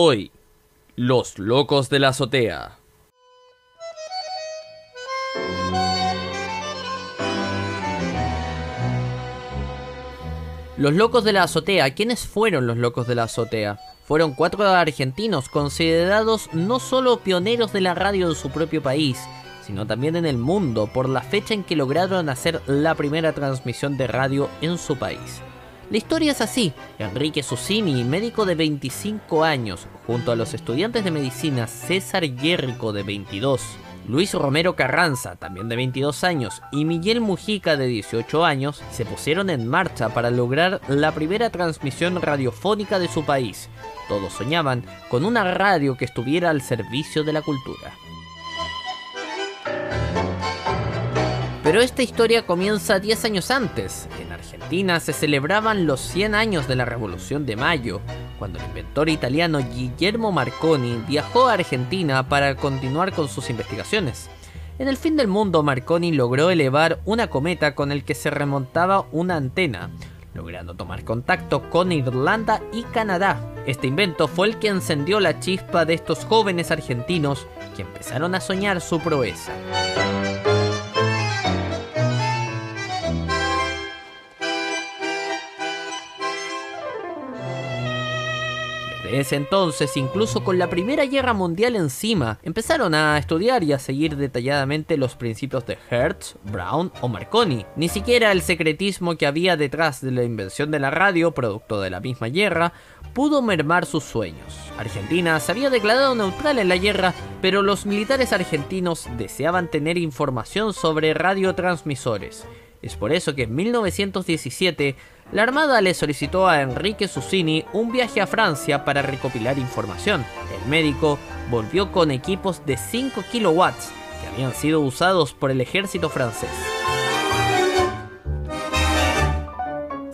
Hoy, Los Locos de la Azotea. Los Locos de la Azotea. ¿Quiénes fueron los Locos de la Azotea? Fueron cuatro argentinos considerados no solo pioneros de la radio en su propio país, sino también en el mundo por la fecha en que lograron hacer la primera transmisión de radio en su país. La historia es así. Enrique Susini, médico de 25 años, junto a los estudiantes de medicina César Guerrico de 22, Luis Romero Carranza, también de 22 años, y Miguel Mujica de 18 años, se pusieron en marcha para lograr la primera transmisión radiofónica de su país. Todos soñaban con una radio que estuviera al servicio de la cultura. Pero esta historia comienza 10 años antes. Se celebraban los 100 años de la Revolución de Mayo, cuando el inventor italiano Guillermo Marconi viajó a Argentina para continuar con sus investigaciones. En el fin del mundo, Marconi logró elevar una cometa con el que se remontaba una antena, logrando tomar contacto con Irlanda y Canadá. Este invento fue el que encendió la chispa de estos jóvenes argentinos que empezaron a soñar su proeza. Desde ese entonces, incluso con la Primera Guerra Mundial encima, empezaron a estudiar y a seguir detalladamente los principios de Hertz, Brown o Marconi. Ni siquiera el secretismo que había detrás de la invención de la radio, producto de la misma guerra, pudo mermar sus sueños. Argentina se había declarado neutral en la guerra, pero los militares argentinos deseaban tener información sobre radiotransmisores. Es por eso que en 1917 la Armada le solicitó a Enrique Susini un viaje a Francia para recopilar información. El médico volvió con equipos de 5 kilowatts que habían sido usados por el ejército francés.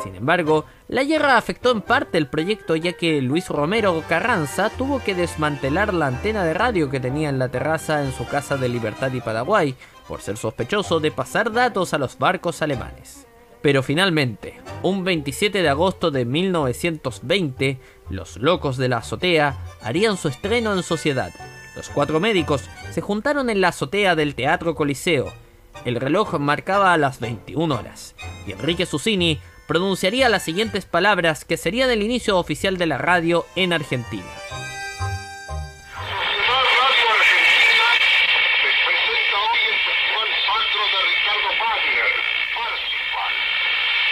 Sin embargo, la guerra afectó en parte el proyecto ya que Luis Romero Carranza tuvo que desmantelar la antena de radio que tenía en la terraza en su casa de Libertad y Paraguay, por ser sospechoso de pasar datos a los barcos alemanes. Pero finalmente, un 27 de agosto de 1920, los locos de la azotea harían su estreno en sociedad. Los cuatro médicos se juntaron en la azotea del Teatro Coliseo. El reloj marcaba a las 21 horas, y Enrique Susini pronunciaría las siguientes palabras que serían el inicio oficial de la radio en Argentina.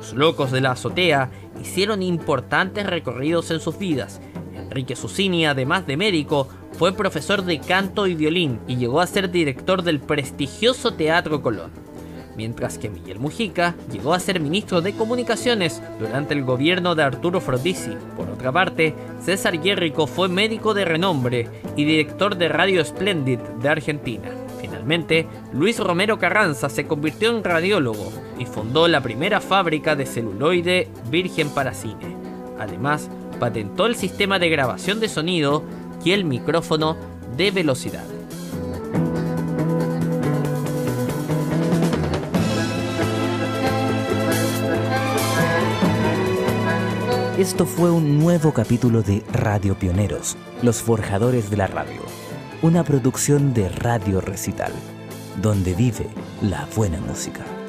Los locos de la azotea hicieron importantes recorridos en sus vidas. Enrique Susini, además de médico, fue profesor de canto y violín y llegó a ser director del prestigioso Teatro Colón mientras que Miguel Mujica llegó a ser ministro de Comunicaciones durante el gobierno de Arturo Frodisi. Por otra parte, César Guerrico fue médico de renombre y director de Radio Splendid de Argentina. Finalmente, Luis Romero Carranza se convirtió en radiólogo y fundó la primera fábrica de celuloide virgen para cine. Además, patentó el sistema de grabación de sonido y el micrófono de velocidad. Esto fue un nuevo capítulo de Radio Pioneros, los forjadores de la radio, una producción de Radio Recital. donde vive la buena música.